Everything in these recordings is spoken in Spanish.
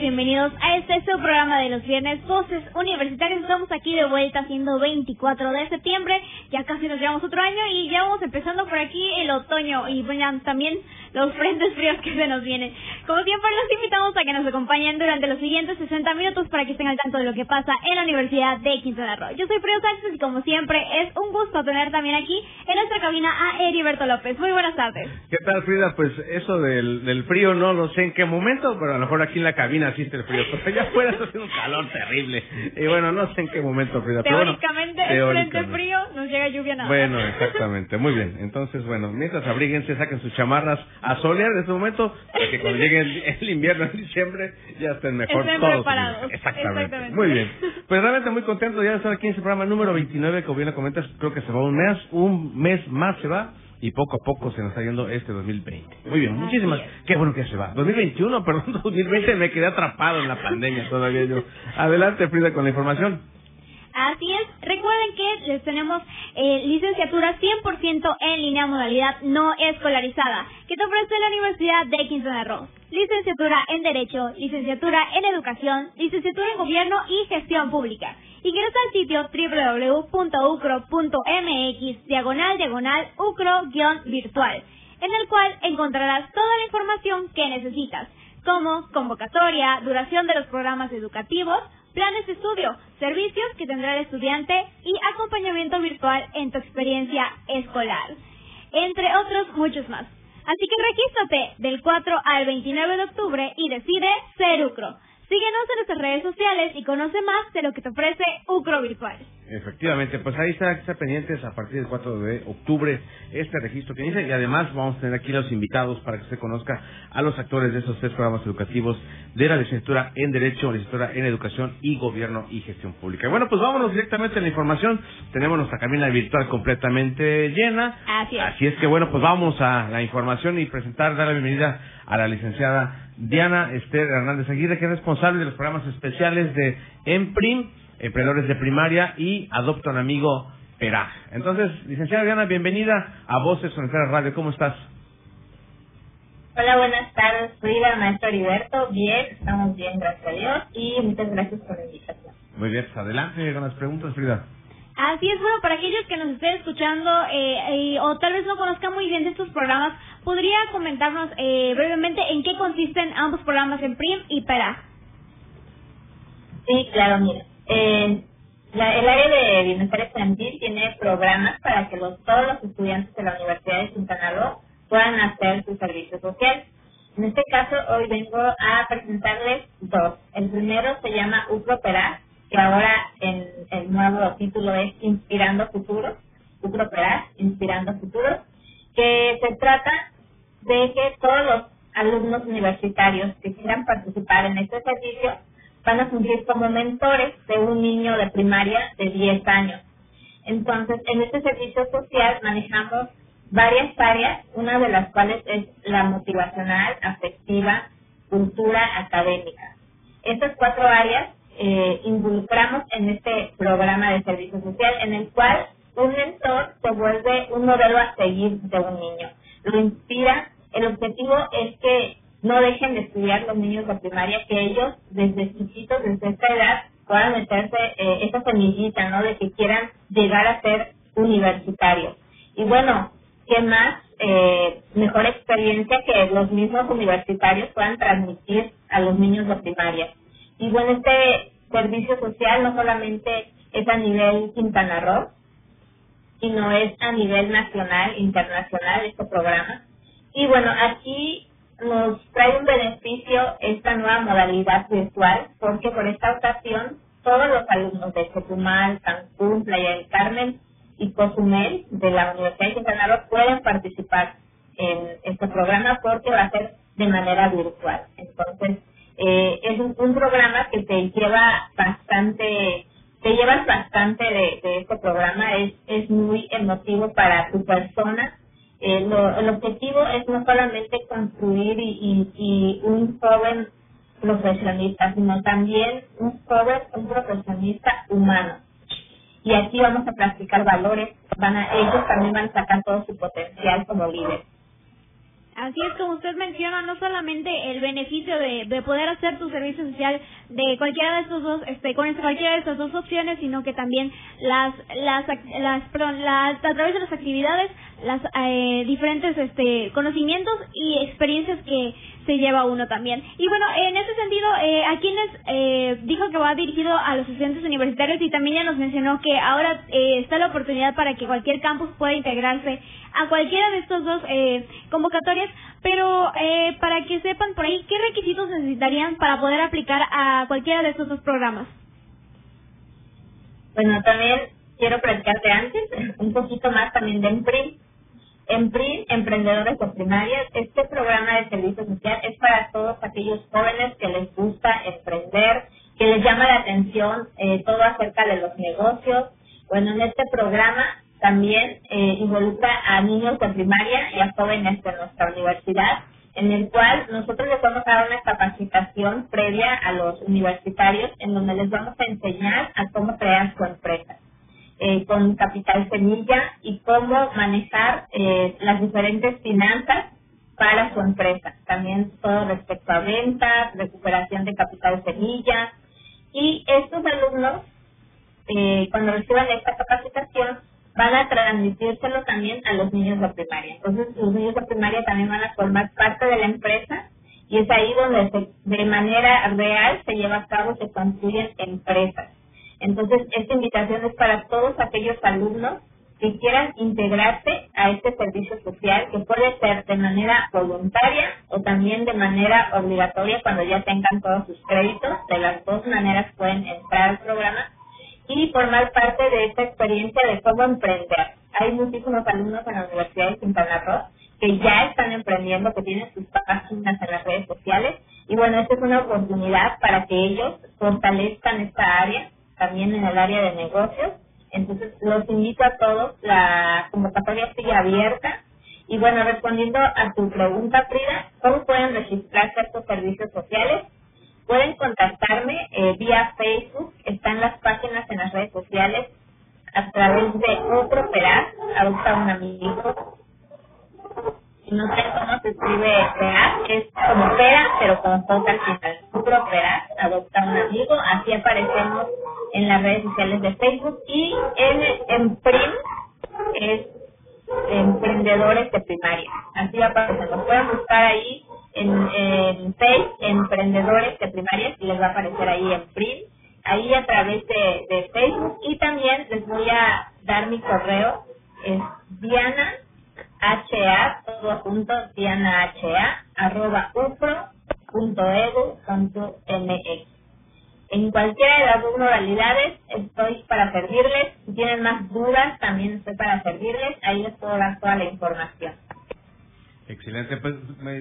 Bienvenidos a este su programa de los viernes, Voces Universitarias. Estamos aquí de vuelta, siendo 24 de septiembre. Ya casi nos llevamos otro año y ya vamos empezando por aquí el otoño y bueno, también los frentes fríos que se nos vienen. Como siempre, los invitamos a que nos acompañen durante los siguientes 60 minutos para que estén al tanto de lo que pasa en la Universidad de Quintana Roo. Yo soy Frida Sánchez y como siempre es un gusto tener también aquí en nuestra cabina a Heriberto López. Muy buenas tardes. ¿Qué tal, Frida? Pues eso del, del frío no lo sé en qué momento, pero a lo mejor aquí en la cabina existe el frío. Pero allá afuera está haciendo un calor terrible. Y bueno, no sé en qué momento, Frida. pero bueno, Teóricamente, es frente frío, nos llega lluvia nada. Bueno, exactamente. Muy bien. Entonces, bueno, mientras abríguense, saquen sus chamarras a solear en este momento, para que cuando llegue el, el invierno en diciembre ya estén mejor Estén todos. preparados. Exactamente. Exactamente. Muy bien. Pues realmente muy contento ya de estar aquí en este programa número 29, como bien lo comentas, creo que se va un mes, un mes más se va. Y poco a poco se nos está yendo este 2020. Muy bien, muchísimas. Qué bueno que se va. 2021, perdón, 2020 me quedé atrapado en la pandemia todavía yo. Adelante, Frida, con la información. Así es. Recuerden tenemos eh, licenciatura 100% en línea modalidad no escolarizada que te ofrece la Universidad de Quintana Roo. Licenciatura en Derecho, licenciatura en Educación, licenciatura en Gobierno y Gestión Pública. Ingresa al sitio www.ucro.mx diagonal diagonal ucro-virtual, en el cual encontrarás toda la información que necesitas, como convocatoria, duración de los programas educativos, planes de estudio, servicios que tendrá el estudiante y acompañamiento virtual en tu experiencia escolar, entre otros muchos más. Así que regístrate del 4 al 29 de octubre y decide ser UCRO. Síguenos en nuestras redes sociales y conoce más de lo que te ofrece UCRO Virtual. Efectivamente, pues ahí está, está pendientes a partir del 4 de octubre este registro que inicia y además vamos a tener aquí los invitados para que usted conozca a los actores de esos tres programas educativos de la licenciatura en Derecho, licenciatura en Educación y Gobierno y Gestión Pública. Bueno, pues vámonos directamente a la información. Tenemos nuestra cabina virtual completamente llena. Así es. Así es que bueno, pues vamos a la información y presentar, dar la bienvenida a la licenciada Diana Esther Hernández Aguirre, que es responsable de los programas especiales de EMPRIM, Emprendedores de Primaria y Adopta un Amigo Peraj. Entonces, licenciada Diana, bienvenida a Voces Universitarias Radio. ¿Cómo estás? Hola, buenas tardes, Frida, maestro Heriberto. Bien, estamos bien, gracias a Dios. Y muchas gracias por la invitación. Muy bien, pues adelante con las preguntas, Frida. Así es, bueno, para aquellos que nos estén escuchando eh, eh, o tal vez no conozcan muy bien de estos programas, ¿podría comentarnos eh, brevemente en qué consisten ambos programas en PRIM y PERA? Sí, claro, mira. Eh, la- el área de bienestar estudiantil tiene programas para que los, todos los estudiantes de la Universidad de Quintana puedan hacer su servicio social. En este caso, hoy vengo a presentarles dos. El primero se llama UCROPERA, que ahora en el nuevo título es Inspirando Futuro. UCROPERA, Inspirando Futuro, que se trata de que todos los alumnos universitarios que quieran participar en este servicio van a fungir como mentores de un niño de primaria de 10 años. Entonces, en este servicio social manejamos varias áreas, una de las cuales es la motivacional, afectiva, cultura académica. Estas cuatro áreas eh, involucramos en este programa de servicio social en el cual un mentor se vuelve un modelo a seguir de un niño. Lo inspira. El objetivo es que no dejen de estudiar los niños de primaria, que ellos desde chiquitos, desde esta edad, puedan meterse eh, esa semillita, ¿no? De que quieran llegar a ser universitarios. Y bueno, ¿qué más eh, mejor experiencia que los mismos universitarios puedan transmitir a los niños de primaria? Y bueno, este servicio social no solamente es a nivel Quintana Roo, sino es a nivel nacional, internacional este programa. Y bueno, aquí nos trae un beneficio esta nueva modalidad virtual, porque por esta ocasión todos los alumnos de Chetumal, Cancún, Playa del Carmen y Cozumel de la Universidad de Quintana Roo pueden participar en este programa porque va a ser de manera virtual. Entonces, eh, es un, programa que te lleva bastante, te llevas bastante de, de este programa, es, es muy emotivo para tu persona. Eh, el objetivo es no solamente construir y, y, un joven profesionista, sino también un joven, un profesionista humano. Y aquí vamos a practicar valores, van a, ellos también van a sacar todo su potencial como líderes. Así es como usted menciona, no solamente el beneficio de, de poder hacer tu servicio social de cualquiera de estos dos, este, con cualquiera de estas dos opciones, sino que también las, las, las a través de las actividades, las eh, diferentes, este, conocimientos y experiencias que se lleva uno también. Y bueno, en ese sentido, eh, a quienes eh, dijo que va dirigido a los estudiantes universitarios y también ya nos mencionó que ahora eh, está la oportunidad para que cualquier campus pueda integrarse a cualquiera de estos dos eh, convocatorias, pero para que sepan por ahí, ¿qué requisitos necesitarían para poder aplicar a cualquiera de estos dos programas? Bueno, también quiero platicarte antes un poquito más también de EMPRIM. EMPRIM, Emprendedores de Primaria, este programa de servicio social es para todos aquellos jóvenes que les gusta emprender, que les llama la atención eh, todo acerca de los negocios. Bueno, en este programa también eh, involucra a niños de primaria y a jóvenes de nuestra universidad, en el cual nosotros les vamos a dar una capacitación previa a los universitarios, en donde les vamos a enseñar a cómo crear su empresa. Eh, con capital semilla y cómo manejar eh, las diferentes finanzas para su empresa. También todo respecto a ventas, recuperación de capital semilla. Y estos alumnos, eh, cuando reciban esta capacitación, van a transmitírselo también a los niños de primaria. Entonces, los niños de primaria también van a formar parte de la empresa y es ahí donde de manera real se lleva a cabo, se construyen empresas. Entonces, esta invitación es para todos aquellos alumnos que quieran integrarse a este servicio social, que puede ser de manera voluntaria o también de manera obligatoria cuando ya tengan todos sus créditos. De las dos maneras pueden entrar al programa y formar parte de esta experiencia de cómo emprender. Hay muchísimos alumnos en la Universidad de Quintana Roo que ya están emprendiendo, que tienen sus páginas en las redes sociales y bueno, esta es una oportunidad para que ellos fortalezcan esta área, también en el área de negocios. Entonces, los invito a todos, la convocatoria sigue abierta. Y bueno, respondiendo a tu pregunta, Frida, ¿cómo pueden registrarse estos servicios sociales? Pueden contactarme eh, vía Facebook, están las páginas en las redes sociales, a través de otro Peraz, adopta un amigo. No sé cómo se escribe Peraz, es como Pera, pero con J al final. Otro Peraz, adopta un amigo, así aparecemos en las redes sociales de Facebook y en, en PRIM es emprendedores de primaria. Así aparecemos. Pueden buscar ahí en, en Facebook, emprendedores de primaria, y les va a aparecer ahí en print, ahí a través de, de Facebook y también les voy a dar mi correo, es Diana HA, todo junto, Diana HA, arroba upro.edu.mx. En cualquiera de las dos modalidades estoy para servirles. Si tienen más dudas, también estoy para servirles. Ahí les puedo dar toda la información. Excelente, pues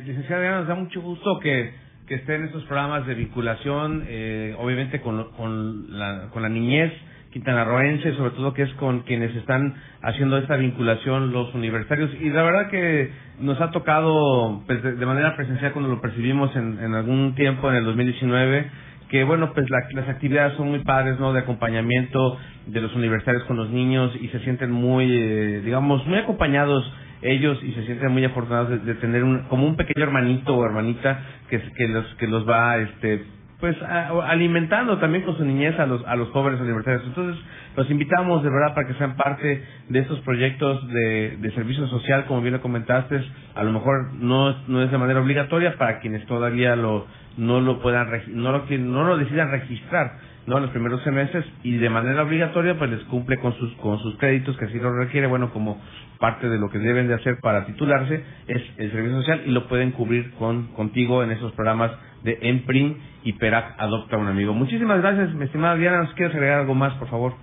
licenciada nos da mucho gusto que, que esté en estos programas de vinculación, eh, obviamente con, con, la, con la niñez quintanarroense, sobre todo que es con quienes están haciendo esta vinculación los universitarios. Y la verdad que nos ha tocado pues, de, manera presencial cuando lo percibimos en, en algún tiempo, en el 2019, que bueno, pues las actividades son muy padres, ¿no? De acompañamiento de los universitarios con los niños y se sienten muy, eh, digamos, muy acompañados ellos y se sienten muy afortunados de, tener un, como un pequeño hermanito o hermanita que, que los que los va este pues alimentando también con su niñez a los a los jóvenes universitarios. Entonces los invitamos de verdad para que sean parte de estos proyectos de, de servicio social como bien lo comentaste a lo mejor no no es de manera obligatoria para quienes todavía lo no lo puedan no lo no lo decidan registrar no en los primeros semestres y de manera obligatoria pues les cumple con sus con sus créditos que así lo requiere bueno como parte de lo que deben de hacer para titularse es el servicio social y lo pueden cubrir con contigo en esos programas de Emprim y Perac Adopta un Amigo. Muchísimas gracias, mi estimada Diana. ¿Nos quieres agregar algo más, por favor?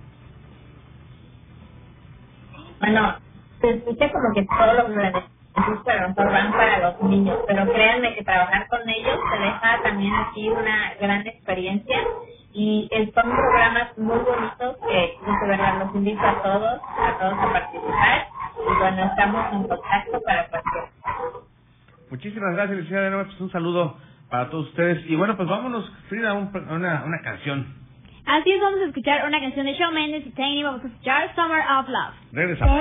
Bueno, se escucha como que todo lo lo mejor van para los niños, pero créanme que trabajar con ellos te deja también aquí una gran experiencia y son programas muy bonitos que, de verdad, los invito a todos, a todos a participar y bueno, estamos en contacto para cualquier Muchísimas gracias, licenciada. Pues un saludo para todos ustedes. Y bueno, pues vámonos, Frida, un, una, una canción. Así es, vamos a escuchar una canción de Shawn Mendes y Tiny. Vamos a escuchar Summer of Love. Regresamos.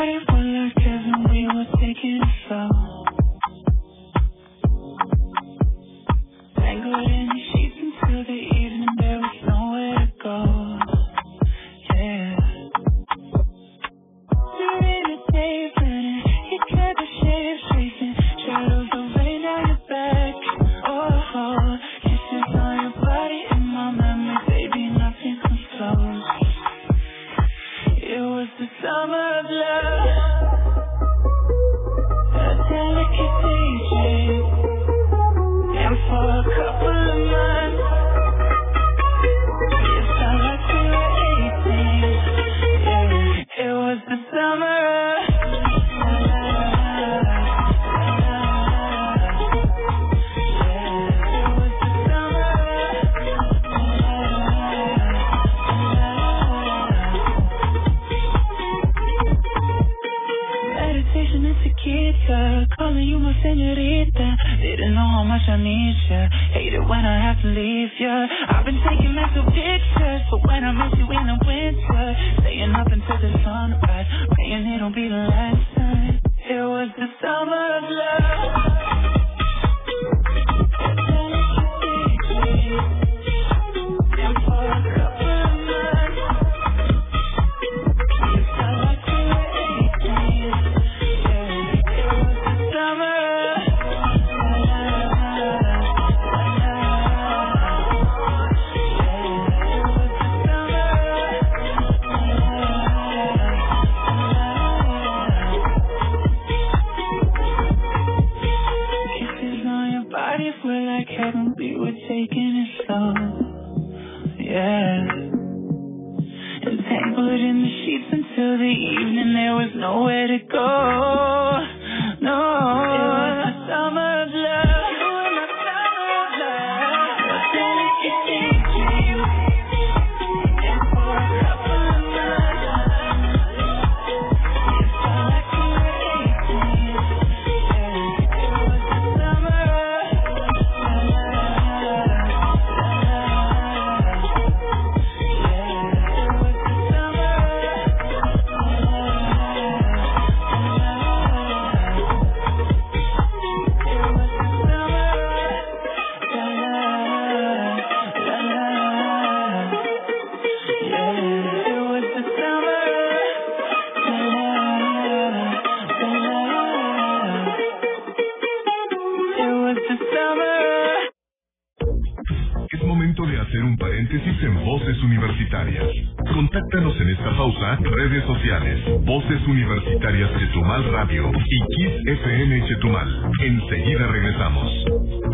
redes sociales, Voces Universitarias Chetumal Radio y Kiss FM Chetumal. Enseguida regresamos.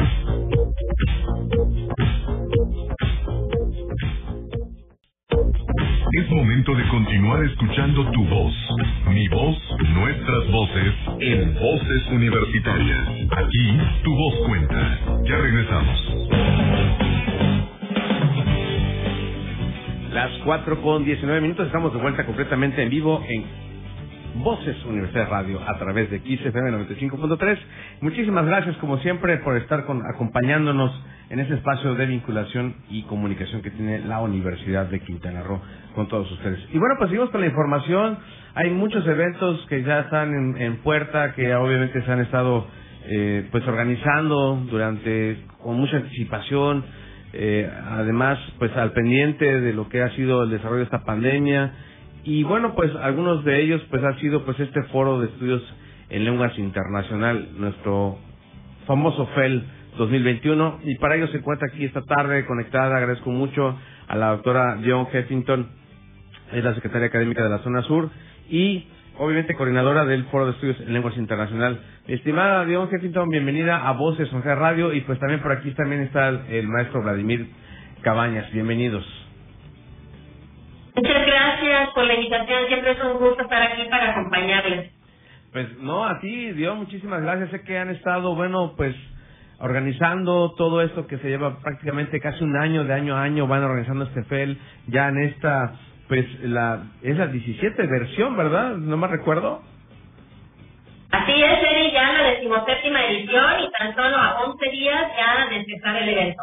Con 19 minutos. Estamos de vuelta completamente en vivo en Voces Universidad Radio a través de XFM 95.3. Muchísimas gracias, como siempre, por estar con, acompañándonos en ese espacio de vinculación y comunicación que tiene la Universidad de Quintana Roo con todos ustedes. Y bueno, pues seguimos con la información. Hay muchos eventos que ya están en, puerta, que obviamente se han estado eh, pues organizando durante con mucha anticipación eh, además pues al pendiente de lo que ha sido el desarrollo de esta pandemia. Y bueno pues algunos de ellos pues ha sido pues este foro de estudios en lenguas internacional nuestro famoso FEL 2021 y para ello se encuentra aquí esta tarde conectada agradezco mucho a la doctora John Heffington es la secretaria académica de la zona sur y obviamente coordinadora del Foro de Estudios en Lenguas Internacional. Estimada Dion Heffington, bienvenida a Voces Sonja Radio y pues también por aquí también está el, maestro Vladimir Cabañas. Bienvenidos. Muchas gracias por la invitación, siempre es un gusto estar aquí para acompañarles. Pues no, a ti, Dios, muchísimas gracias. Sé que han estado, bueno, pues organizando todo esto que se lleva prácticamente casi un año, de año a año, van organizando este FEL, ya en esta, pues, la, es la 17 versión, ¿verdad? No me recuerdo. Así es, Eri, ya la decimoséptima edición y tan solo a 11 días ya de empezar el evento.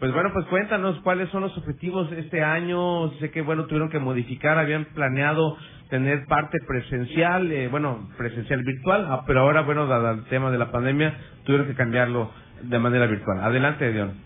Pues bueno, pues cuéntanos cuáles son los objetivos de este año. Sé que, bueno, tuvieron que modificar, habían planeado tener parte presencial, eh, bueno, presencial virtual, ah, pero ahora, bueno, dado el tema de la pandemia, tuvieron que cambiarlo de manera virtual. Adelante, Dion.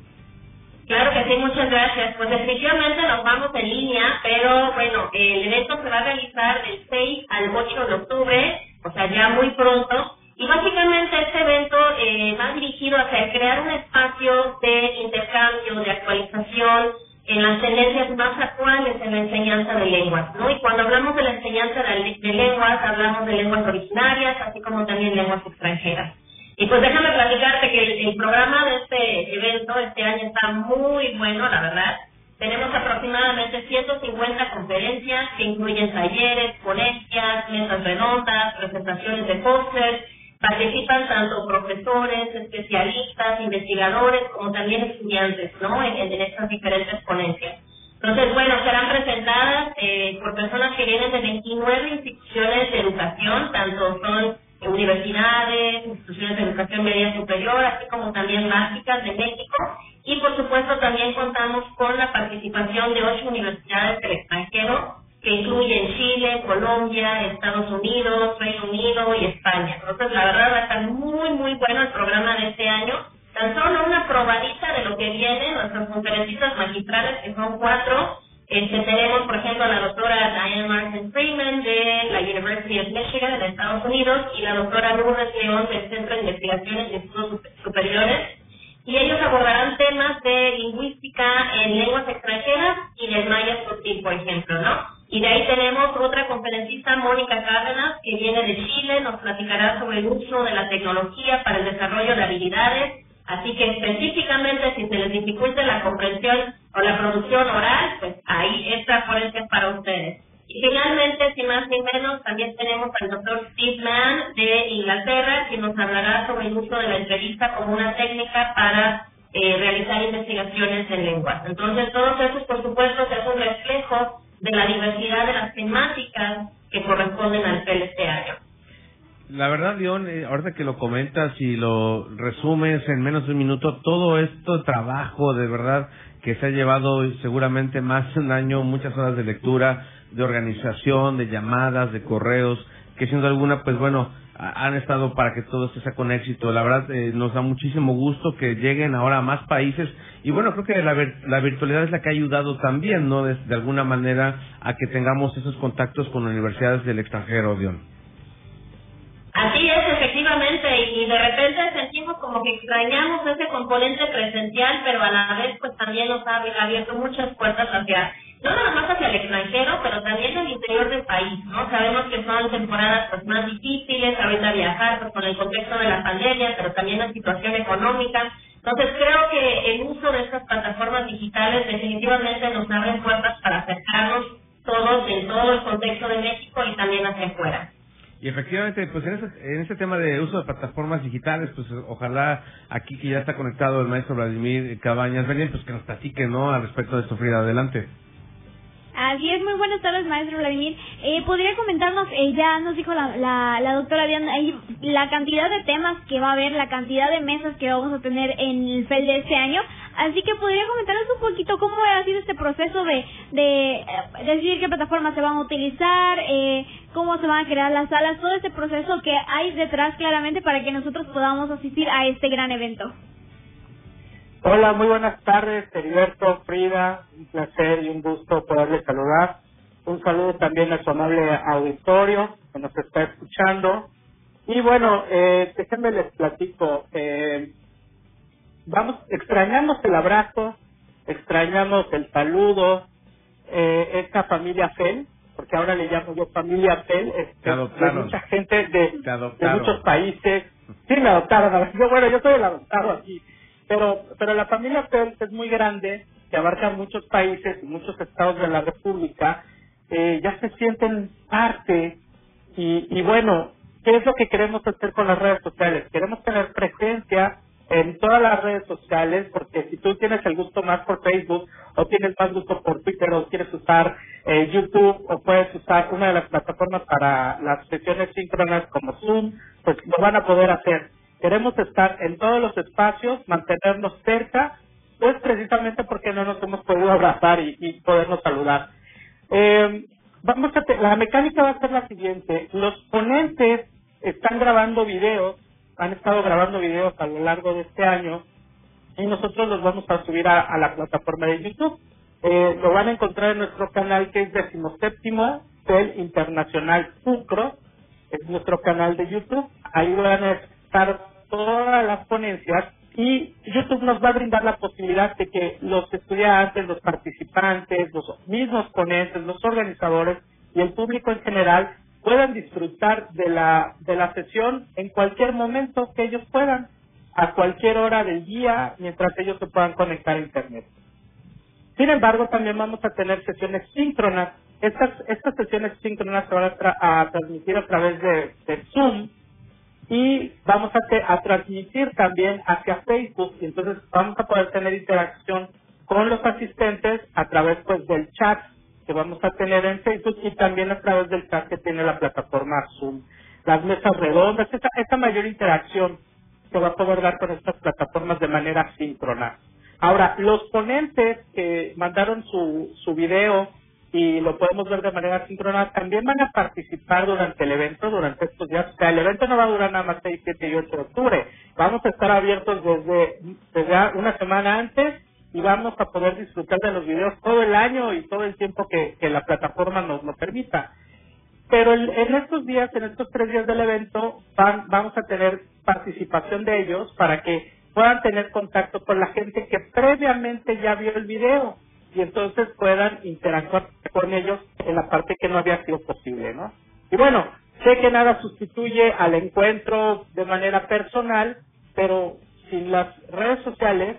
Claro que sí, muchas gracias. Pues definitivamente nos vamos en línea, pero bueno, el evento se va a realizar del 6 al 8 de octubre, o sea, ya muy pronto. Y básicamente este evento eh, va dirigido hacia crear un espacio de intercambio, de actualización en las tendencias más actuales en la enseñanza de lenguas, ¿no? Y cuando hablamos de la enseñanza de, lenguas, hablamos de lenguas originarias, así como también lenguas extranjeras. Y pues déjame platicarte que el, programa de este evento este año está muy bueno, la verdad. Tenemos aproximadamente 150 conferencias que incluyen talleres, ponencias, mesas redondas, presentaciones de póster. Participan tanto profesores, especialistas, investigadores, como también estudiantes, ¿no? En, en estas diferentes ponencias. Entonces, bueno, serán presentadas eh, por personas que vienen de 29 instituciones de educación, tanto son universidades, instituciones de educación media superior, así como también básicas de México. Y por supuesto también contamos con la participación de ocho universidades del extranjero, que incluyen Chile, Colombia, Estados Unidos, Reino Unido y España. Entonces, la verdad va a estar muy, muy bueno el programa de este año. Tan solo una probadita de lo que viene, nuestras conferencistas magistrales, que son cuatro, este, tenemos, por ejemplo, a la doctora Diane Martin Freeman de la University of Michigan en Estados Unidos y la doctora Lourdes León del Centro de Investigaciones de Estudios Superiores. Y ellos abordarán temas de lingüística en lenguas extranjeras y del maya sutil, por ejemplo, ¿no? Y de ahí tenemos otra conferencista, Mónica Cárdenas, que viene de Chile, nos platicará sobre el uso de la tecnología para el desarrollo de habilidades Así que específicamente si se les dificulta la comprensión o la producción oral, pues ahí esta ponencia es para ustedes. Y finalmente, sin más ni menos, también tenemos al doctor Steve Mann de Inglaterra, que nos hablará sobre el uso de la entrevista como una técnica para eh, realizar investigaciones en lenguas. Entonces, todos esos, por supuesto, es un reflejo de la diversidad de las temáticas que corresponden al este año. La verdad, León, eh, ahorita que lo comentas y lo resumes en menos de un minuto, todo esto trabajo de verdad que se ha llevado seguramente más de un año, muchas horas de lectura, de organización, de llamadas, de correos, que siendo alguna, pues bueno, han estado para que todo esto sea con éxito. La verdad, eh, nos da muchísimo gusto que lleguen ahora a más países. Y bueno, creo que la, la virtualidad es la que ha ayudado también, ¿no? De, de alguna manera a que tengamos esos contactos con universidades del extranjero, Dion. Así es, efectivamente, y de repente sentimos como que extrañamos ese componente presencial, pero a la vez pues también nos ha abierto muchas puertas hacia, no nada más hacia el extranjero, pero también al interior del país, ¿no? Sabemos que son temporadas pues más difíciles, ahorita viajar pues con el contexto de la pandemia, pero también la situación económica. Entonces creo que el uso de estas plataformas digitales definitivamente nos abre puertas para acercarnos todos en todo el contexto de México y también hacia afuera. Y efectivamente, pues en este, en este tema de uso de plataformas digitales, pues ojalá aquí que ya está conectado el maestro Vladimir Cabañas, vengan, pues que nos platique, ¿no? Al respecto de esto, Frida, adelante. Así es, muy buenas tardes, maestro Vladimir. Eh, ¿Podría comentarnos, eh, ya nos dijo la, la, doctora Diana, eh, la cantidad de temas que va a haber, la cantidad de mesas que vamos a tener en el FEL de este año? Así que podría comentarnos un poquito cómo ha sido este proceso de, de eh, decidir qué plataformas se van a utilizar, eh, cómo se van a crear las salas, todo este proceso que hay detrás claramente para que nosotros podamos asistir a este gran evento. Hola, muy buenas tardes, Heriberto, Frida, un placer y un gusto poderles saludar. Un saludo también a su amable auditorio que nos está escuchando. Y bueno, eh, déjenme les platico. Eh, vamos, extrañamos el abrazo, extrañamos el saludo, eh, esta familia FEL, porque ahora le llamo yo familia FEL, este, de mucha gente de, de muchos países. Sí, me adoptaron. Yo, bueno, yo soy el adoptado aquí pero, pero la familia Pelt es muy grande, que abarca muchos países y muchos estados de la República, eh, ya se sienten parte y, y bueno, ¿qué es lo que queremos hacer con las redes sociales? Queremos tener presencia en todas las redes sociales, porque si tú tienes el gusto más por Facebook, o tienes más gusto por Twitter, o quieres usar eh, YouTube, o puedes usar una de las plataformas para las sesiones síncronas como Zoom, pues lo van a poder hacer. Queremos estar en todos los espacios, mantenernos cerca, pues precisamente porque no nos hemos podido abrazar y, podernos saludar. Eh, vamos a la mecánica va a ser la siguiente. Los ponentes están grabando videos han estado grabando videos a lo largo de este año y nosotros los vamos a subir a, la plataforma de YouTube. Eh, lo van a encontrar en nuestro canal que es decimoséptimo del Internacional Sucro, es nuestro canal de YouTube. Ahí van a estar todas las ponencias y YouTube nos va a brindar la posibilidad de que los estudiantes, los participantes, los mismos ponentes, los organizadores y el público en general puedan disfrutar de la, de la sesión en cualquier momento que ellos puedan, a cualquier hora del día, mientras ellos se puedan conectar a Internet. Sin embargo, también vamos a tener sesiones síncronas. Estas, estas sesiones síncronas se van a, transmitir a través de, Zoom y vamos a, transmitir también hacia Facebook y entonces vamos a poder tener interacción con los asistentes a través pues del chat que vamos a tener en Facebook y también a través del chat que tiene la plataforma Zoom. Las mesas redondas, esta, mayor interacción que va a poder dar con estas plataformas de manera síncrona. Ahora, los ponentes que mandaron su, su video y lo podemos ver de manera síncrona, también van a participar durante el evento, durante estos días. O sea, el evento no va a durar nada más 6, 7 y 8 de octubre. Vamos a estar abiertos desde, desde una semana antes y vamos a poder disfrutar de los videos todo el año y todo el tiempo que, la plataforma nos lo permita. Pero en estos días, en estos tres días del evento, van, vamos a tener participación de ellos para que puedan tener contacto con la gente que previamente ya vio el video y entonces puedan interactuar con ellos en la parte que no había sido posible, ¿no? Y bueno, sé que nada sustituye al encuentro de manera personal, pero sin las redes sociales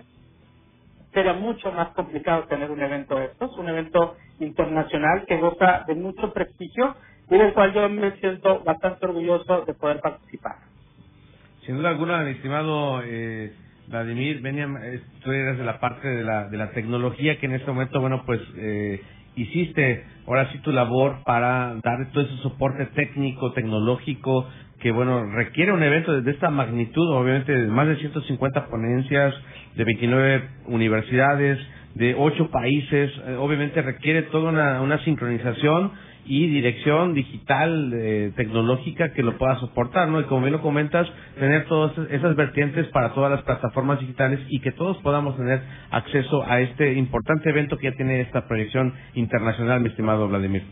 sería mucho más complicado tener un evento de estos, un evento internacional que goza de mucho prestigio y del cual yo me siento bastante orgulloso de poder participar. Sin duda alguna, mi estimado eh, Vladimir, Beniam, tú eres de la parte de la, de la tecnología que en este momento, bueno, pues eh, hiciste ahora sí tu labor para dar todo ese soporte técnico, tecnológico, que bueno, requiere un evento de esta magnitud, obviamente de más de 150 ponencias, de 29 universidades, de 8 países, eh, obviamente requiere toda una sincronización y dirección digital eh, tecnológica que lo pueda soportar, ¿no? Y como bien lo comentas, tener todas esas vertientes para todas las plataformas digitales y que todos podamos tener acceso a este importante evento que ya tiene esta proyección internacional, mi estimado Vladimir.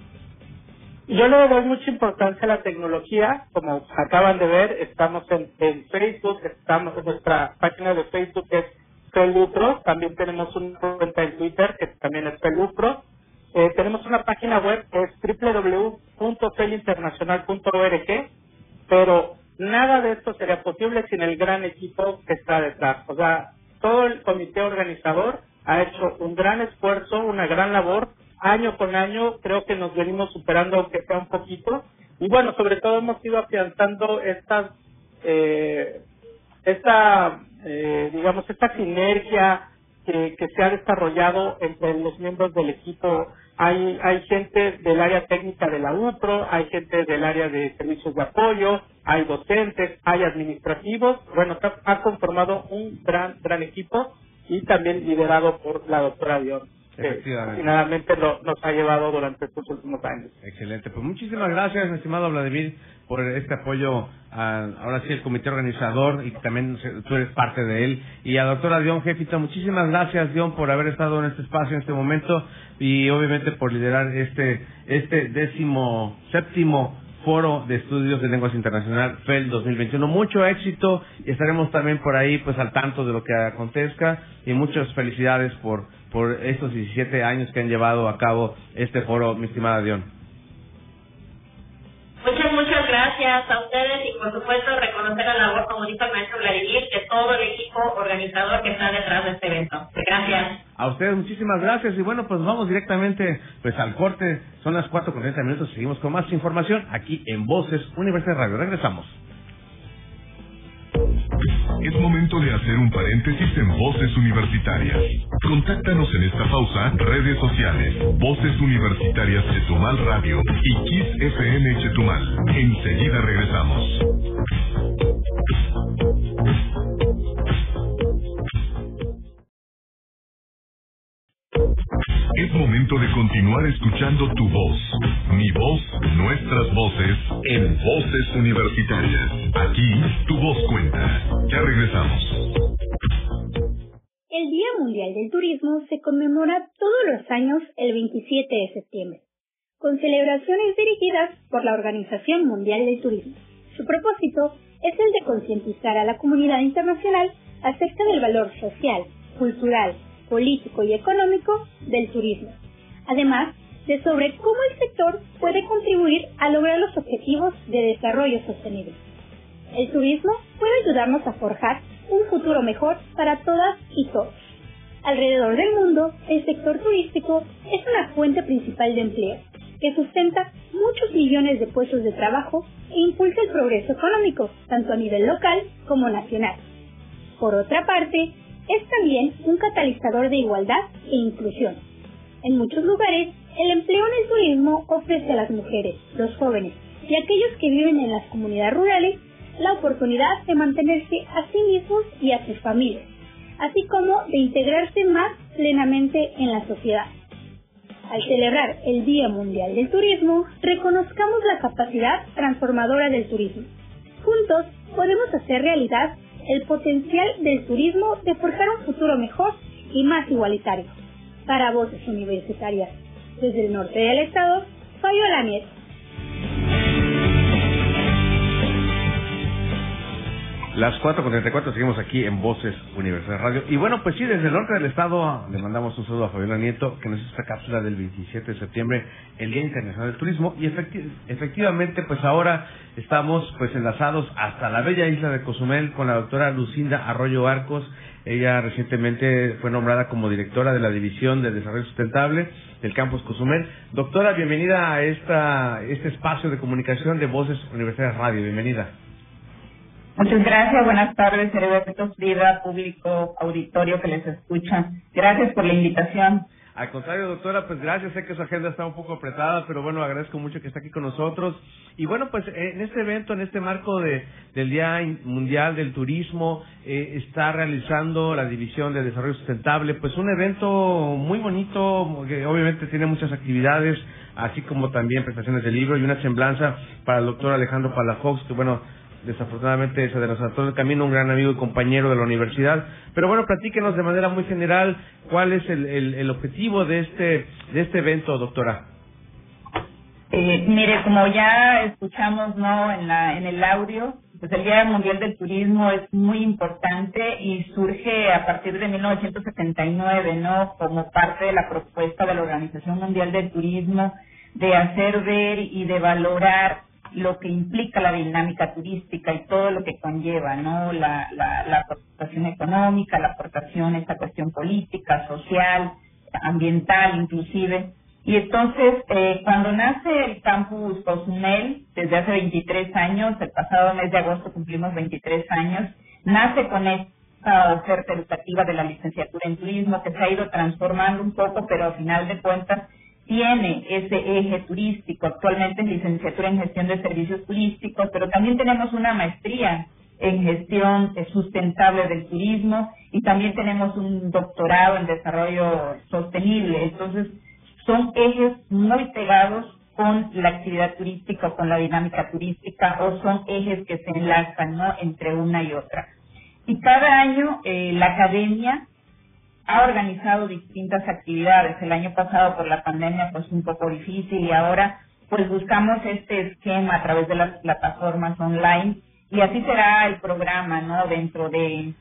Yo le doy mucha importancia a la tecnología, como acaban de ver, estamos en, Facebook, estamos en nuestra página de Facebook es Felucro, también tenemos una cuenta en Twitter que también es Felucro, eh, tenemos una página web que es www.felinternacional.org, pero nada de esto sería posible sin el gran equipo que está detrás. O sea, todo el comité organizador ha hecho un gran esfuerzo, una gran labor año con año creo que nos venimos superando aunque sea un poquito y bueno sobre todo hemos ido afianzando estas eh, esta eh, digamos esta sinergia que, que se ha desarrollado entre los miembros del equipo. Hay hay gente del área técnica de la UPRO hay gente del área de servicios de apoyo hay docentes hay administrativos. Bueno ha conformado un gran gran equipo y también liderado por la doctora Dion Efectivamente. finalmente lo, nos ha llevado durante estos últimos años. Excelente. Pues muchísimas gracias, estimado Vladimir, por este apoyo a, ahora sí, el comité organizador y también tú eres parte de él. Y a la doctora Dion Jefita, muchísimas gracias, Dion, por haber estado en este espacio en este momento y obviamente por liderar este, este décimo séptimo Foro de Estudios de Lenguas Internacional FEL 2021. Mucho éxito y estaremos también por ahí pues al tanto de lo que acontezca y muchas felicidades por por estos 17 años que han llevado a cabo este foro, mi estimada Dion. Muchas, muchas gracias a ustedes y por supuesto reconocer la labor, como dijo el maestro Vladimir, de todo el equipo organizador que está detrás de este evento. Gracias. A ustedes muchísimas gracias y bueno, pues vamos directamente pues al corte. Son las 4 con 30 minutos. Seguimos con más información aquí en Voces Universidad Radio. Regresamos. Es momento de hacer un paréntesis en Voces Universitarias. Contáctanos en esta pausa, redes sociales, Voces Universitarias Chetumal Radio y Kiss FM Chetumal. Enseguida regresamos. Es momento de continuar escuchando tu voz, mi voz, nuestras voces, en Voces Universitarias. Aquí tu voz cuenta. Ya regresamos. El Día Mundial del Turismo se conmemora todos los años el 27 de septiembre, con celebraciones dirigidas por la Organización Mundial del Turismo. Su propósito es el de concientizar a la comunidad internacional acerca del valor social, cultural, político y económico del turismo, además de sobre cómo el sector puede contribuir a lograr los objetivos de desarrollo sostenible. El turismo puede ayudarnos a forjar un futuro mejor para todas y todos. Alrededor del mundo, el sector turístico es una fuente principal de empleo que sustenta muchos millones de puestos de trabajo e impulsa el progreso económico, tanto a nivel local como nacional. Por otra parte, es también un catalizador de igualdad e inclusión. En muchos lugares, el empleo en el turismo ofrece a las mujeres, los jóvenes y aquellos que viven en las comunidades rurales la oportunidad de mantenerse a sí mismos y a sus familias, así como de integrarse más plenamente en la sociedad. Al celebrar el Día Mundial del Turismo, reconozcamos la capacidad transformadora del turismo. Juntos podemos hacer realidad el potencial del turismo de forjar un futuro mejor y más igualitario. Para voces universitarias, desde el norte del estado, Fabiola Nieto. Las 4.34 seguimos aquí en Voces Universidad Radio. Y bueno, pues sí, desde el norte del estado le mandamos un saludo a Fabiola Nieto, que nos hizo esta cápsula del 27 de septiembre, el Día Internacional del Turismo. Y efectivamente, pues ahora estamos pues enlazados hasta la bella isla de Cozumel con la doctora Lucinda Arroyo Arcos. Ella recientemente fue nombrada como directora de la División de Desarrollo Sustentable del Campus Cozumel. Doctora, bienvenida a esta, este espacio de comunicación de Voces Universidad Radio. Bienvenida. Muchas gracias, buenas tardes, Heriberto Frida, público, auditorio que les escucha. Gracias por la invitación. Al contrario, doctora, pues gracias. Sé que su agenda está un poco apretada, pero bueno, agradezco mucho que esté aquí con nosotros. Y bueno, pues en este evento, en este marco de, del Día Mundial del Turismo, eh, está realizando la División de Desarrollo Sustentable, pues un evento muy bonito, que obviamente tiene muchas actividades, así como también prestaciones de libro y una semblanza para el doctor Alejandro Palafox, que bueno, desafortunadamente se desató el camino, un gran amigo y compañero de la universidad. Pero bueno, platíquenos de manera muy general cuál es el, el, objetivo de este, de este evento, doctora. Eh, mire, como ya escuchamos no en, la, en el audio, pues el Día Mundial del Turismo es muy importante y surge a partir de 1979, ¿no? Como parte de la propuesta de la Organización Mundial del Turismo de hacer ver y de valorar lo que implica la dinámica turística y todo lo que conlleva, ¿no? La, la, aportación económica, la aportación, esta cuestión política, social, ambiental inclusive. Y entonces, eh, cuando nace el campus Cozumel, desde hace 23 años, el pasado mes de agosto cumplimos 23 años, nace con esta oferta educativa de la licenciatura en turismo que se ha ido transformando un poco, pero al final de cuentas tiene ese eje turístico. Actualmente es licenciatura en gestión de servicios turísticos, pero también tenemos una maestría en gestión sustentable del turismo y también tenemos un doctorado en desarrollo sostenible. Entonces, son ejes muy pegados con la actividad turística o con la dinámica turística o son ejes que se enlazan ¿no? entre una y otra. Y cada año eh, la academia ha organizado distintas actividades. El año pasado por la pandemia pues un poco difícil y ahora pues buscamos este esquema a través de las plataformas online y así será el programa, ¿no? Dentro de,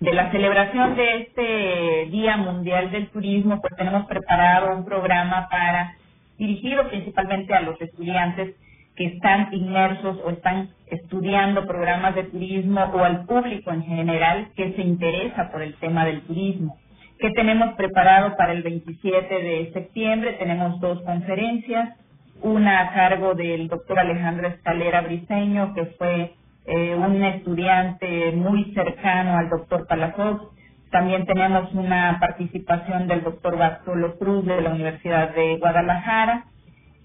la celebración de este Día Mundial del Turismo, pues tenemos preparado un programa para dirigido principalmente a los estudiantes que están inmersos o están estudiando programas de turismo o al público en general que se interesa por el tema del turismo ¿Qué tenemos preparado para el 27 de septiembre? Tenemos dos conferencias, una a cargo del doctor Alejandro Escalera Briseño, que fue eh, un estudiante muy cercano al doctor Palafox. También tenemos una participación del doctor Bartolo Cruz de la Universidad de Guadalajara.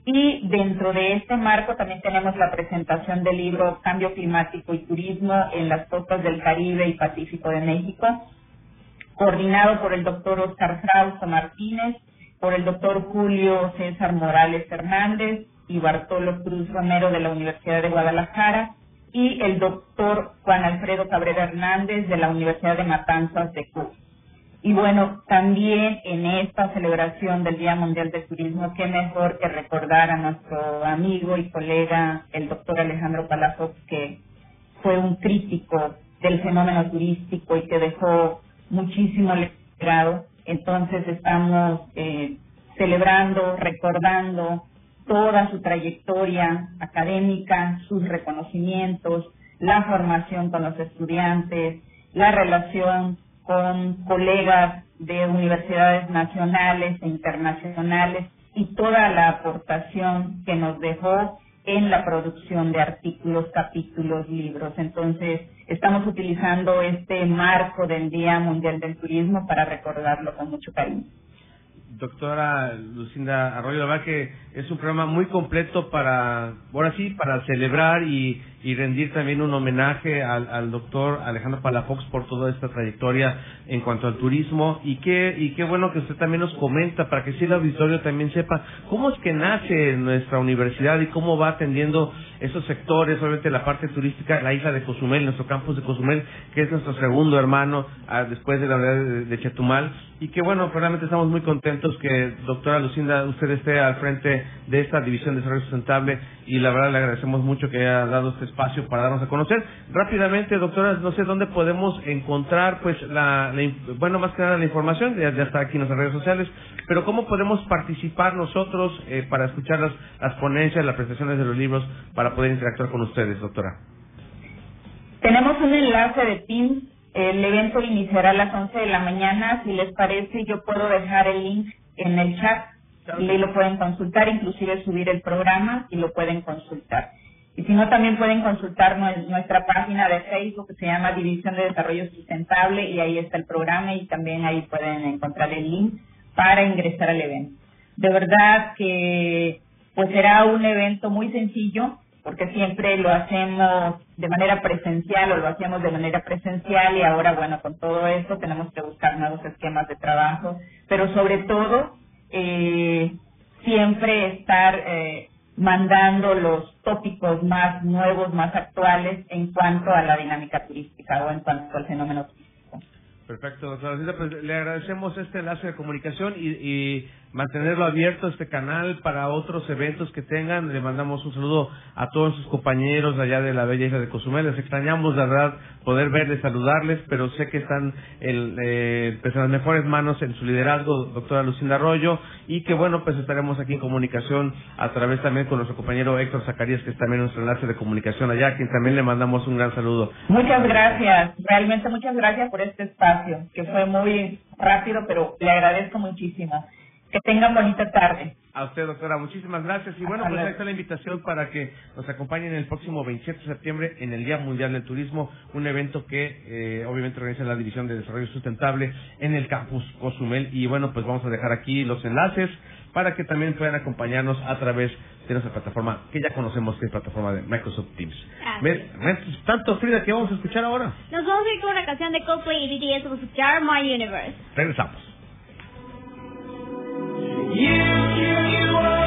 Y dentro de este marco también tenemos la presentación del libro Cambio Climático y Turismo en las costas del Caribe y Pacífico de México, coordinado por el doctor Oscar Frausto Martínez, por el doctor Julio César Morales Hernández y Bartolo Cruz Romero de la Universidad de Guadalajara y el doctor Juan Alfredo Cabrera Hernández de la Universidad de Matanzas de Cuba. Y bueno, también en esta celebración del Día Mundial del Turismo, qué mejor que recordar a nuestro amigo y colega, el doctor Alejandro Palafox, que fue un crítico del fenómeno turístico y que dejó muchísimo legado. Entonces estamos eh, celebrando, recordando toda su trayectoria académica, sus reconocimientos, la formación con los estudiantes, la relación con colegas de universidades nacionales e internacionales y toda la aportación que nos dejó en la producción de artículos, capítulos, libros. Entonces, estamos utilizando este marco del Día Mundial del Turismo para recordarlo con mucho cariño. Doctora Lucinda Arroyo, la verdad que es un programa muy completo para, ahora sí, para celebrar y, y rendir también un homenaje al, al doctor Alejandro Palafox por toda esta trayectoria en cuanto al turismo. Y qué, y qué bueno que usted también nos comenta para que si el auditorio también sepa cómo es que nace nuestra universidad y cómo va atendiendo esos sectores, obviamente la parte turística, la isla de Cozumel, nuestro campus de Cozumel, que es nuestro segundo hermano ah, después de la verdad de, de Chetumal. Y que bueno, realmente estamos muy contentos que doctora Lucinda usted esté al frente de esta división de desarrollo sustentable y la verdad le agradecemos mucho que haya dado este espacio para darnos a conocer. Rápidamente, doctora, no sé dónde podemos encontrar pues la, bueno, más que nada la información, ya, está aquí en nuestras redes sociales, pero cómo podemos participar nosotros eh, para escuchar las, las ponencias, las presentaciones de los libros, para poder interactuar con ustedes, doctora. Tenemos un enlace de Teams el evento iniciará a las 11 de la mañana. Si les parece, yo puedo dejar el link en el chat y lo pueden consultar, inclusive subir el programa y lo pueden consultar. Y si no, también pueden consultar nuestra página de Facebook que se llama División de Desarrollo Sustentable y ahí está el programa y también ahí pueden encontrar el link para ingresar al evento. De verdad que pues será un evento muy sencillo, porque siempre lo hacemos de manera presencial o lo hacíamos de manera presencial y ahora, bueno, con todo esto tenemos que buscar nuevos esquemas de trabajo, pero sobre todo eh, siempre estar eh, mandando los tópicos más nuevos, más actuales en cuanto a la dinámica turística o en cuanto al fenómeno turístico. Perfecto, doctora. Pues le agradecemos este enlace de comunicación y, y mantenerlo abierto este canal para otros eventos que tengan. Le mandamos un saludo a todos sus compañeros allá de la bella isla de Cozumel. Les extrañamos, la verdad, poder verles, saludarles, pero sé que están eh, pues en las mejores manos en su liderazgo, doctora Lucinda Arroyo, y que bueno, pues estaremos aquí en comunicación a través también con nuestro compañero Héctor Zacarías, que es también nuestro enlace de comunicación allá, a quien también le mandamos un gran saludo. Muchas gracias, realmente muchas gracias por este espacio, que fue muy rápido, pero le agradezco muchísimo. Que tengan bonita tarde. A usted, doctora, muchísimas gracias. Y bueno, pues ahí está la invitación para que nos acompañen el próximo 27 de septiembre en el Día Mundial del Turismo, un evento que eh, obviamente organiza la División de Desarrollo Sustentable en el campus Cozumel. Y bueno, pues vamos a dejar aquí los enlaces para que también puedan acompañarnos a través de nuestra plataforma que ya conocemos que es plataforma de Microsoft Teams. ¿Ves? Tanto, Frida, que vamos a escuchar ahora? Nos vamos a ir con una canción de Coldplay y BTS, vamos a escuchar My Universe. Regresamos. You, you, you are.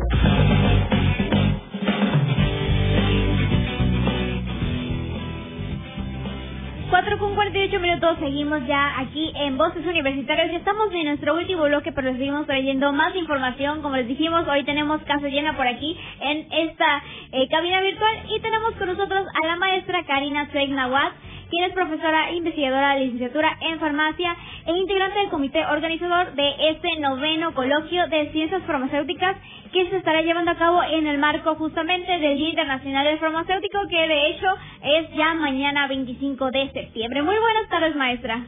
Cuatro con 48 minutos, seguimos ya aquí en Voces Universitarias. Ya estamos en nuestro último bloque, pero seguimos trayendo más información. Como les dijimos, hoy tenemos casa llena por aquí en esta eh, cabina virtual y tenemos con nosotros a la maestra Karina Zweig-Nawaz, quien es profesora investigadora de licenciatura en farmacia e integrante del comité organizador de este noveno coloquio de ciencias farmacéuticas que se estará llevando a cabo en el marco justamente del Día Internacional del Farmacéutico, que de hecho es ya mañana 25 de septiembre. Muy buenas tardes, maestra.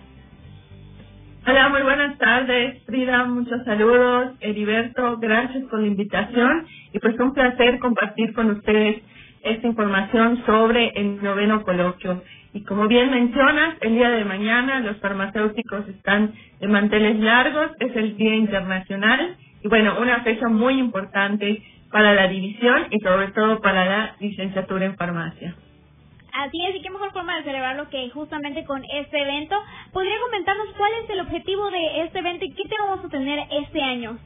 Hola, muy buenas tardes, Frida. Muchos saludos. Heriberto, gracias por la invitación. Y pues un placer compartir con ustedes esta información sobre el noveno coloquio. Y como bien mencionas, el día de mañana los farmacéuticos están de manteles largos, es el Día Internacional y bueno, una fecha muy importante para la división y sobre todo para la licenciatura en farmacia. Así es, y qué mejor forma de celebrarlo que justamente con este evento. ¿Podría comentarnos cuál es el objetivo de este evento y qué te vamos a tener este año?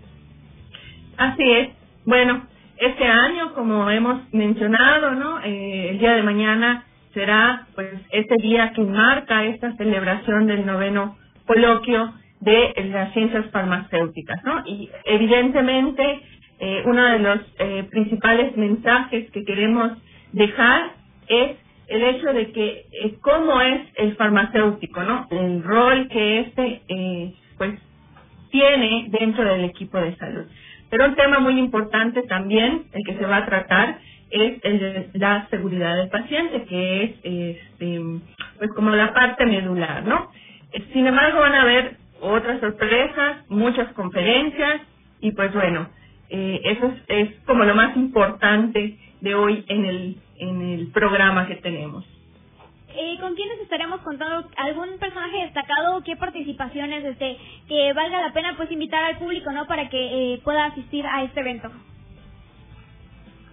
Así es. Bueno, este año, como hemos mencionado, ¿no? Eh, el día de mañana será pues este día que marca esta celebración del noveno coloquio de las ciencias farmacéuticas, ¿no? Y evidentemente eh, uno de los eh, principales mensajes que queremos dejar es el hecho de que eh, cómo es el farmacéutico, ¿no? El rol que este, eh, pues, tiene dentro del equipo de salud. Pero un tema muy importante también, el que se va a tratar, es el la seguridad del paciente, que es, este, pues, como la parte medular, ¿no? Sin embargo, van a haber otras sorpresas, muchas conferencias, y pues bueno, eh, eso es, es como lo más importante de hoy en el en el programa que tenemos. Eh, ¿Con quiénes estaremos contando? ¿Algún personaje destacado? ¿Qué participaciones este que valga la pena pues invitar al público, no, para que eh, pueda asistir a este evento?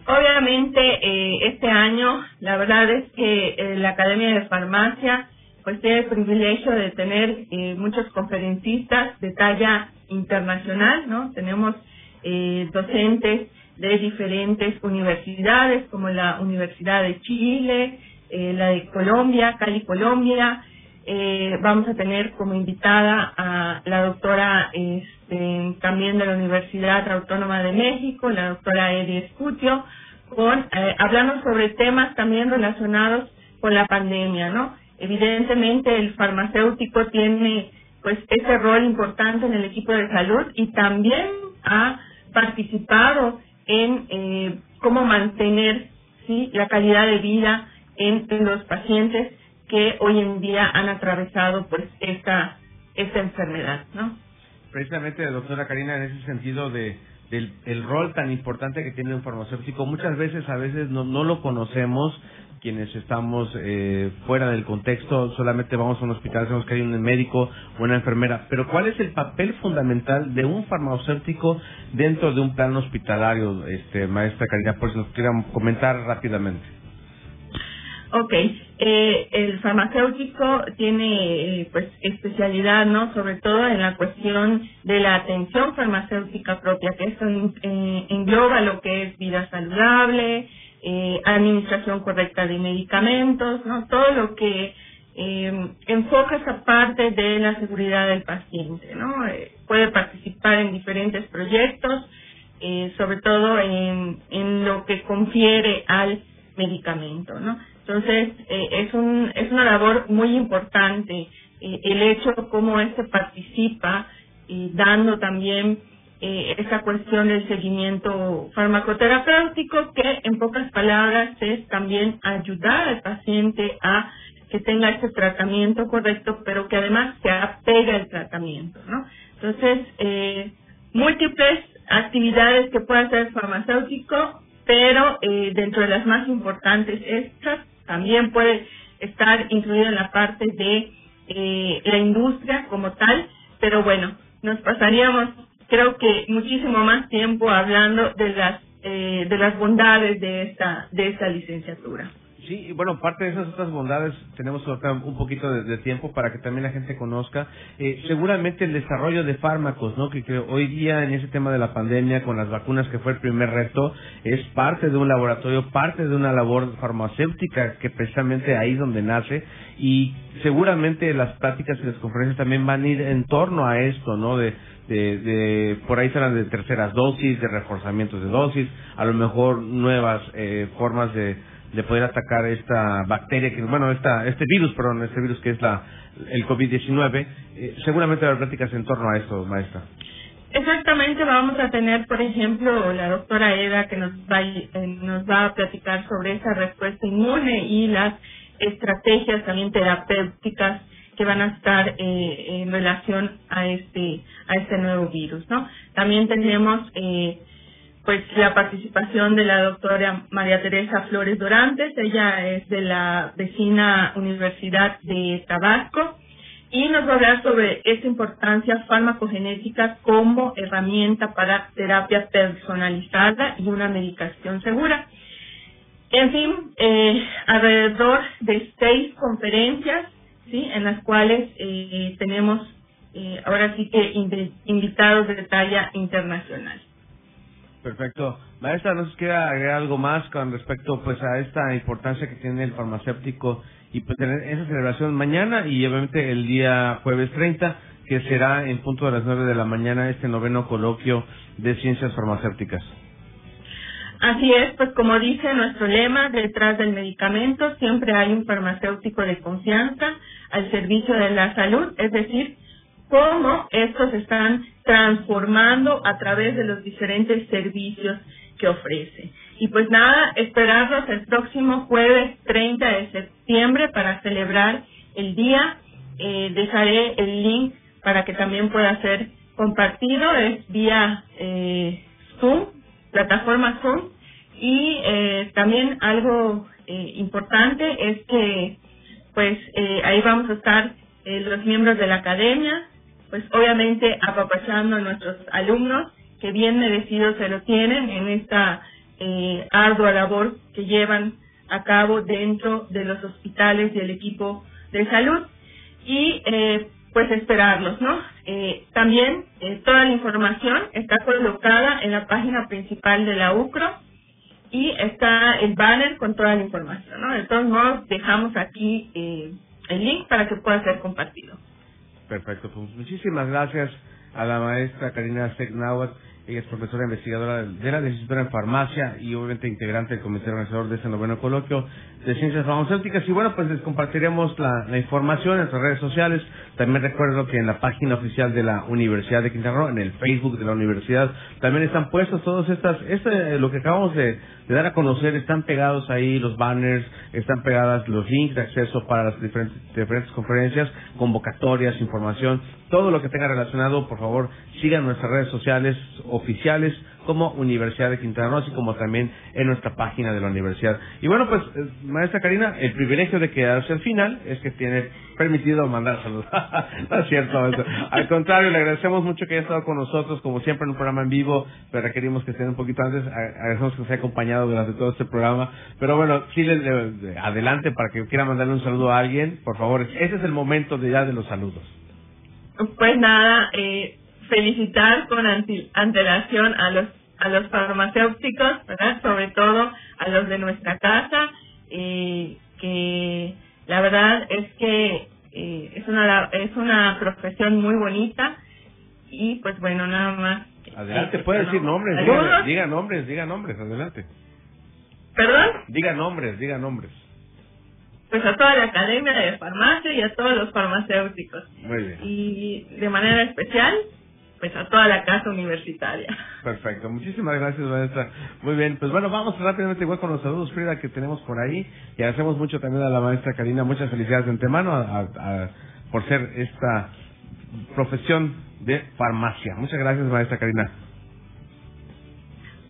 Obviamente eh, este año, la verdad es que eh, la Academia de Farmacia pues tiene el privilegio de tener eh, muchos conferencistas de talla internacional, ¿no? Tenemos eh, docentes de diferentes universidades, como la Universidad de Chile, eh, la de Colombia, Cali, Colombia. Eh, vamos a tener como invitada a la doctora este, también de la Universidad Autónoma de México, la doctora Edi Escutio, con, eh, hablando sobre temas también relacionados con la pandemia, ¿no? Evidentemente el farmacéutico tiene pues ese rol importante en el equipo de salud y también ha participado en eh, cómo mantener sí la calidad de vida en, los pacientes que hoy en día han atravesado pues esta esta enfermedad, ¿no? Precisamente, doctora Karina, en ese sentido de del el rol tan importante que tiene un farmacéutico, muchas veces, a veces no, no lo conocemos quienes estamos eh, fuera del contexto, solamente vamos a un hospital, sabemos que hay un médico o una enfermera, pero ¿cuál es el papel fundamental de un farmacéutico dentro de un plan hospitalario, este, maestra Karina? Por si nos quieran comentar rápidamente. Ok, eh, el farmacéutico tiene eh, pues especialidad, ¿no? Sobre todo en la cuestión de la atención farmacéutica propia, que esto eh, engloba lo que es vida saludable, eh, administración correcta de medicamentos, ¿no? Todo lo que eh, enfoca esa parte de la seguridad del paciente, ¿no? Eh, puede participar en diferentes proyectos, sobre todo en, en lo que confiere al medicamento, ¿no? Entonces, eh, es, un, es una labor muy importante eh, el hecho cómo éste participa y dando también eh, esa cuestión del seguimiento farmacoterapéutico que en pocas palabras es también ayudar al paciente a que tenga ese tratamiento correcto, pero que además se apegue al tratamiento, ¿no? Entonces, eh, múltiples actividades que puede hacer el farmacéutico, pero eh, dentro de las más importantes estas también puede estar incluida la parte de eh, la industria como tal, pero bueno, nos pasaríamos creo que muchísimo más tiempo hablando de las eh, de las bondades de esta de esta licenciatura. Sí, bueno, parte de esas otras bondades tenemos un poquito de, tiempo para que también la gente conozca. Eh, seguramente el desarrollo de fármacos, ¿no? Que, que hoy día en ese tema de la pandemia con las vacunas que fue el primer reto es parte de un laboratorio, parte de una labor farmacéutica que precisamente ahí donde nace y seguramente las prácticas y las conferencias también van a ir en torno a esto, ¿no? De de, de por ahí serán de terceras dosis, de reforzamientos de dosis, a lo mejor nuevas eh, formas de, de poder atacar esta bacteria, que bueno, esta, este virus, perdón, este virus que es la el COVID-19. Eh, seguramente habrá prácticas en torno a esto, maestra. Exactamente, vamos a tener, por ejemplo, la doctora Eda que nos va, eh, nos va a platicar sobre esa respuesta inmune y las estrategias también terapéuticas que van a estar eh, en relación a este a este nuevo virus, ¿no? También tenemos eh, pues la participación de la doctora María Teresa Flores Dorantes, ella es de la vecina Universidad de Tabasco y nos va a hablar sobre esta importancia farmacogenética como herramienta para terapia personalizada y una medicación segura. En fin, eh, alrededor de seis conferencias ¿sí? en las cuales eh, tenemos eh, ahora sí que invitados de talla internacional. Perfecto. Maestra, ¿nos quiere agregar algo más con respecto pues a esta importancia que tiene el farmacéutico y pues tener esa celebración mañana y obviamente el día jueves 30 que será en punto de las 9 de la mañana este noveno coloquio de ciencias farmacéuticas? Así es, pues como dice nuestro lema, detrás del medicamento siempre hay un farmacéutico de confianza al servicio de la salud, es decir, cómo estos están transformando a través de los diferentes servicios que ofrece. Y pues nada, esperarlos el próximo jueves 30 de septiembre para celebrar el día. Eh, dejaré el link para que también pueda ser compartido, es vía eh, Zoom, plataforma Zoom. Y eh, también algo eh, importante es que pues eh, ahí vamos a estar los miembros de la academia, pues obviamente apapachando a nuestros alumnos que bien merecidos se lo tienen en esta eh, ardua labor que llevan a cabo dentro de los hospitales y el equipo de salud y eh, pues esperarlos, ¿no? Eh, también eh, toda la información está colocada en la página principal de la UCRO y está el banner con toda la información, ¿no? De todos modos, dejamos aquí el link para que pueda ser compartido. Perfecto, pues muchísimas gracias a la maestra Karina Segnauer. Ella es profesora investigadora de la licenciatura en farmacia y obviamente integrante del comité organizador de este noveno coloquio de ciencias farmacéuticas. Y bueno, pues les compartiremos la, información en nuestras redes sociales. También recuerdo que en la página oficial de la Universidad de Quintana en el Facebook de la universidad, también están puestos todos estas, este, lo que acabamos de, de dar a conocer, están pegados ahí los banners, están pegadas los links de acceso para las diferentes, diferentes conferencias, convocatorias, información, todo lo que tenga relacionado, por favor, sigan nuestras redes sociales oficiales como Universidad de Quintana Roo, así como también en nuestra página de la universidad. Y bueno, pues, eh, maestra Karina, el privilegio de quedarse al final es que tiene permitido mandar saludos. no es cierto. Al contrario, le agradecemos mucho que haya estado con nosotros, como siempre, en un programa en vivo, pero requerimos que estén un poquito antes. Agradecemos que nos haya acompañado durante todo este programa. Pero bueno, sí, adelante para que quiera mandarle un saludo a alguien, por favor. Ese es el momento de ya de los saludos. Pues nada, eh, felicitar con antelación a los a los farmacéuticos, ¿verdad? Sobre todo a los de nuestra casa, eh, que la verdad es que eh, es una es una profesión muy bonita y pues bueno nada más. Adelante, eh, puede bueno, decir nombres, diga nombres, diga nombres, adelante. Perdón, Diga nombres, diga nombres. Pues a toda la academia de farmacia y a todos los farmacéuticos Muy bien. y de manera especial pues a toda la casa universitaria. Perfecto, muchísimas gracias maestra. Muy bien, pues bueno, vamos rápidamente igual con los saludos Frida que tenemos por ahí y agradecemos mucho también a la maestra Karina, muchas felicidades de antemano a- por ser esta profesión de farmacia. Muchas gracias maestra Karina.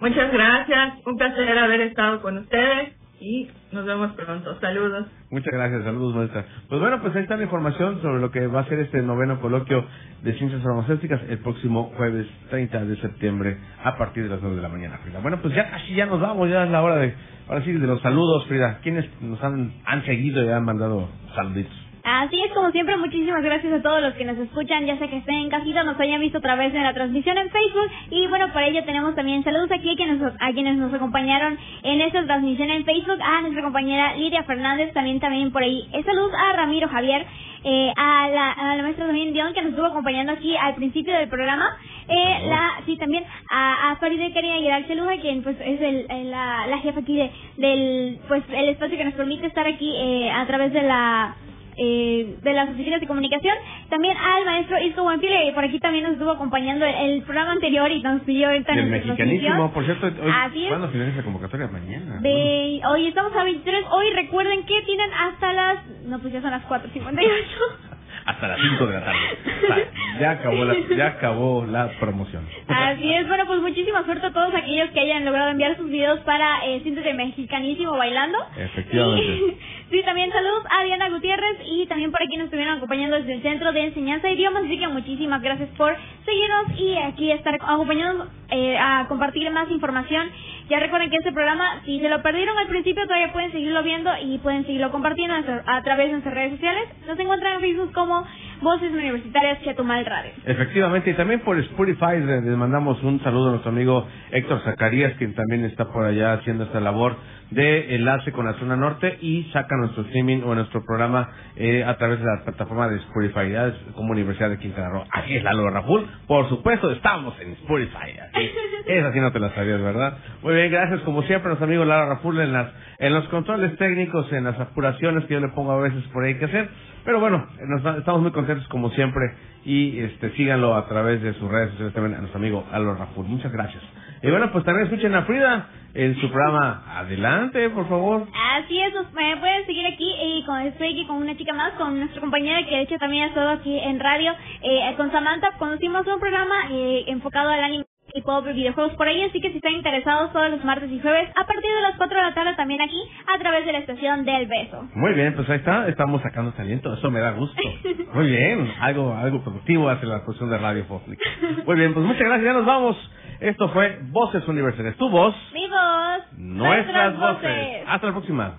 Muchas gracias, un placer haber estado con ustedes y nos vemos pronto. Saludos. Muchas gracias, saludos maestra. Pues bueno, pues ahí está la información sobre lo que va a ser este noveno coloquio de ciencias farmacéuticas el próximo jueves 30 de septiembre a partir de las 9 de la mañana, Frida. Bueno, pues ya casi ya nos vamos, ya es la hora de, ahora sí, de los saludos, Frida. ¿Quiénes nos han, han seguido y han mandado saluditos? Así es, como siempre, muchísimas gracias a todos los que nos escuchan, ya sea que estén en casita, nos hayan visto a través de la transmisión en Facebook. Y bueno, por ello tenemos también saludos aquí a quienes, a quienes nos acompañaron en esta transmisión en Facebook, a nuestra compañera Lidia Fernández, también también por ahí. Eh, saludos a Ramiro Javier, eh, a, la, a la maestra también Dion, que nos estuvo acompañando aquí al principio del programa. Eh, la, sí, también a, a Faride Karina Cheluja, quien pues es el, el- la, la jefa aquí de, del pues el espacio que nos permite estar aquí eh, a través de la eh, de las oficinas de comunicación. También al maestro Isco Buenfile, por aquí también nos estuvo acompañando el, el programa anterior y nos pidió ahorita Y el mexicanísimo, por cierto, hoy, Así es. ¿cuándo finaliza la convocatoria? Mañana. De, hoy estamos a 23. Hoy recuerden que tienen hasta las. No, pues ya son las 4.58. Hasta las 5 de la tarde. O sea, ya acabó la, ya acabó la promoción. Así es, bueno, pues muchísima suerte a todos aquellos que hayan logrado enviar sus videos para eh, Siéntete Mexicanísimo bailando. Efectivamente. Y, sí, también saludos a Diana Gutiérrez y también por aquí nos estuvieron acompañando desde el Centro de Enseñanza de Idiomas. Así que muchísimas gracias por seguirnos y aquí estar acompañándonos eh, a compartir más información. Ya recuerden que este programa, si se lo perdieron al principio, todavía pueden seguirlo viendo y pueden seguirlo compartiendo a, través de nuestras redes sociales. Nos encuentran en Facebook como Voces Universitarias Chetumal Radio. Efectivamente, y también por Spotify le- les mandamos un saludo a nuestro amigo Héctor Zacarías, quien también está por allá haciendo esta labor de enlace con la zona norte y saca nuestro streaming o nuestro programa eh, a través de la plataforma de Spotify, ya es como Universidad de Quintana Roo. Aquí es la Lora Raful, por supuesto, estamos en Spotify. Así, esa sí no te la sabías, ¿verdad? Muy bien, gracias como siempre a nuestro amigo Lara Raful en las en los controles técnicos, en las apuraciones que yo le pongo a veces por ahí que hacer. Pero bueno, nos- estamos muy contentos como siempre y este síganlo a través de sus redes sociales también a nuestro amigo Alo Raful. Muchas gracias. Y bueno, pues también escuchen a Frida en su programa. Adelante, por favor. Así es, nos- me pueden seguir aquí y con, estoy aquí con una chica más, con nuestra compañera que de hecho también ha estado aquí en radio, eh, con Samantha, conducimos un programa eh, enfocado al anime y pop y videojuegos por ahí, así que si están interesados todos los martes y jueves, a partir de las 4 de la tarde también aquí, a través de la estación del beso. Muy bien, pues ahí está, estamos sacando talento, eso me da gusto. Muy bien, algo algo productivo hace la producción de Radio Fónica. Muy bien, pues muchas gracias, ya nos vamos. Esto fue Voces Universales, tu voz, Mi voz, nuestras voces. Hasta la próxima.